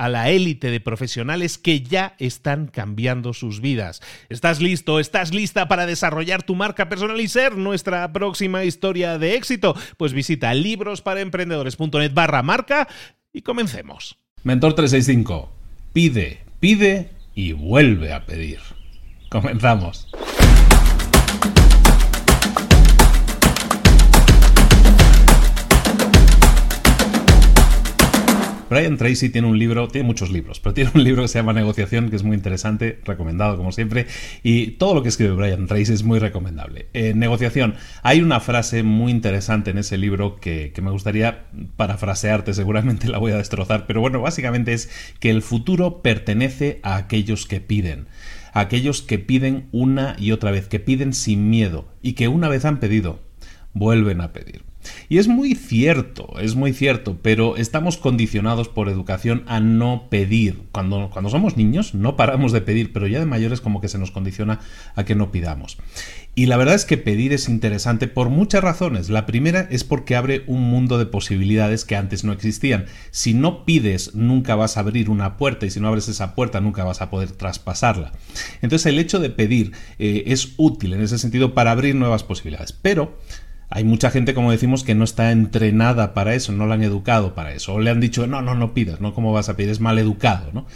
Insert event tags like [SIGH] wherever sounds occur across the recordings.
a la élite de profesionales que ya están cambiando sus vidas. ¿Estás listo? ¿Estás lista para desarrollar tu marca personal y ser nuestra próxima historia de éxito? Pues visita librosparaemprendedores.net barra marca y comencemos. Mentor 365. Pide, pide y vuelve a pedir. Comenzamos. Brian Tracy tiene un libro, tiene muchos libros, pero tiene un libro que se llama Negociación, que es muy interesante, recomendado como siempre, y todo lo que escribe Brian Tracy es muy recomendable. En negociación, hay una frase muy interesante en ese libro que, que me gustaría parafrasearte, seguramente la voy a destrozar, pero bueno, básicamente es que el futuro pertenece a aquellos que piden aquellos que piden una y otra vez, que piden sin miedo y que una vez han pedido, vuelven a pedir. Y es muy cierto, es muy cierto, pero estamos condicionados por educación a no pedir. Cuando, cuando somos niños no paramos de pedir, pero ya de mayores como que se nos condiciona a que no pidamos. Y la verdad es que pedir es interesante por muchas razones. La primera es porque abre un mundo de posibilidades que antes no existían. Si no pides, nunca vas a abrir una puerta y si no abres esa puerta, nunca vas a poder traspasarla. Entonces el hecho de pedir eh, es útil en ese sentido para abrir nuevas posibilidades. Pero hay mucha gente, como decimos, que no está entrenada para eso, no la han educado para eso, o le han dicho, no, no, no pidas, ¿no? ¿Cómo vas a pedir? Es mal educado, ¿no?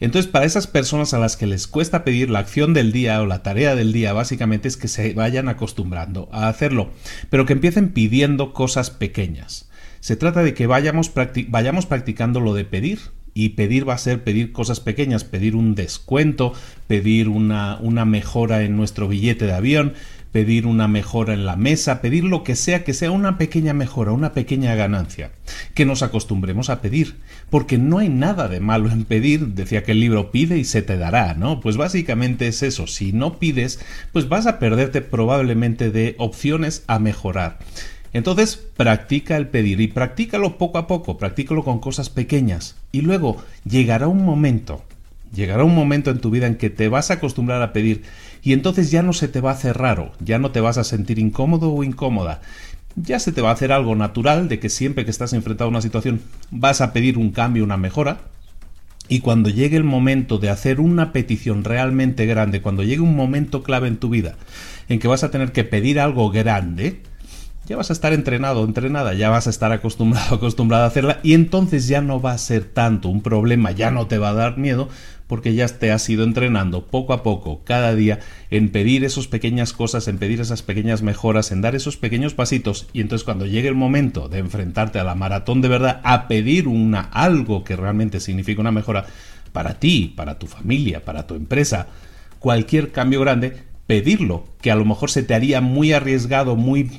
Entonces, para esas personas a las que les cuesta pedir la acción del día o la tarea del día, básicamente es que se vayan acostumbrando a hacerlo, pero que empiecen pidiendo cosas pequeñas. Se trata de que vayamos, vayamos practicando lo de pedir, y pedir va a ser pedir cosas pequeñas, pedir un descuento, pedir una, una mejora en nuestro billete de avión, pedir una mejora en la mesa, pedir lo que sea que sea una pequeña mejora, una pequeña ganancia, que nos acostumbremos a pedir, porque no hay nada de malo en pedir, decía que el libro pide y se te dará, ¿no? Pues básicamente es eso, si no pides, pues vas a perderte probablemente de opciones a mejorar. Entonces, practica el pedir y practícalo poco a poco, practícalo con cosas pequeñas y luego llegará un momento, llegará un momento en tu vida en que te vas a acostumbrar a pedir y entonces ya no se te va a hacer raro, ya no te vas a sentir incómodo o incómoda. Ya se te va a hacer algo natural de que siempre que estás enfrentado a una situación vas a pedir un cambio, una mejora. Y cuando llegue el momento de hacer una petición realmente grande, cuando llegue un momento clave en tu vida en que vas a tener que pedir algo grande, ya vas a estar entrenado, entrenada, ya vas a estar acostumbrado, [LAUGHS] acostumbrada a hacerla y entonces ya no va a ser tanto un problema, ya no te va a dar miedo porque ya te has ido entrenando poco a poco, cada día, en pedir esas pequeñas cosas, en pedir esas pequeñas mejoras, en dar esos pequeños pasitos y entonces cuando llegue el momento de enfrentarte a la maratón de verdad, a pedir una algo que realmente significa una mejora para ti, para tu familia, para tu empresa, cualquier cambio grande, pedirlo, que a lo mejor se te haría muy arriesgado, muy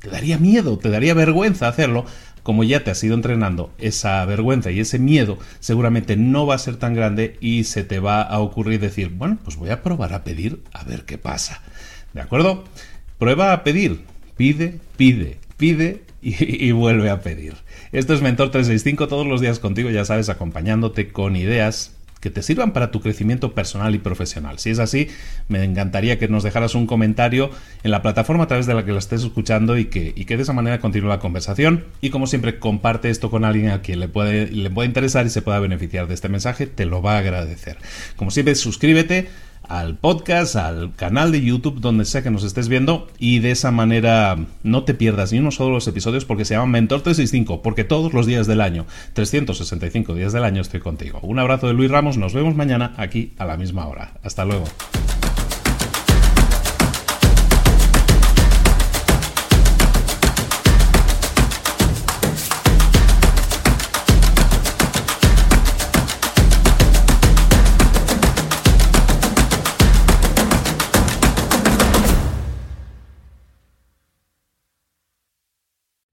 te daría miedo, te daría vergüenza hacerlo, como ya te has ido entrenando, esa vergüenza y ese miedo seguramente no va a ser tan grande y se te va a ocurrir decir, bueno, pues voy a probar a pedir a ver qué pasa. ¿De acuerdo? Prueba a pedir. Pide, pide, pide y, vuelve a pedir. Esto es Mentor 365 todos los días contigo, ya sabes, acompañándote con ideas que te sirvan para tu crecimiento personal y profesional. Si es así, me encantaría que nos dejaras un comentario en la plataforma a través de la que lo estés escuchando y que, y que de esa manera continúe la conversación. Y como siempre, comparte esto con alguien a quien le puede, le puede interesar y se pueda beneficiar de este mensaje, te lo va a agradecer. Como siempre, suscríbete al podcast, al canal de YouTube, donde sea que nos estés viendo, y de esa manera no te pierdas ni uno solo de los episodios porque se llaman Mentor 365, porque todos los días del año, 365 días del año, estoy contigo. Un abrazo de Luis Ramos, nos vemos mañana aquí a la misma hora. Hasta luego.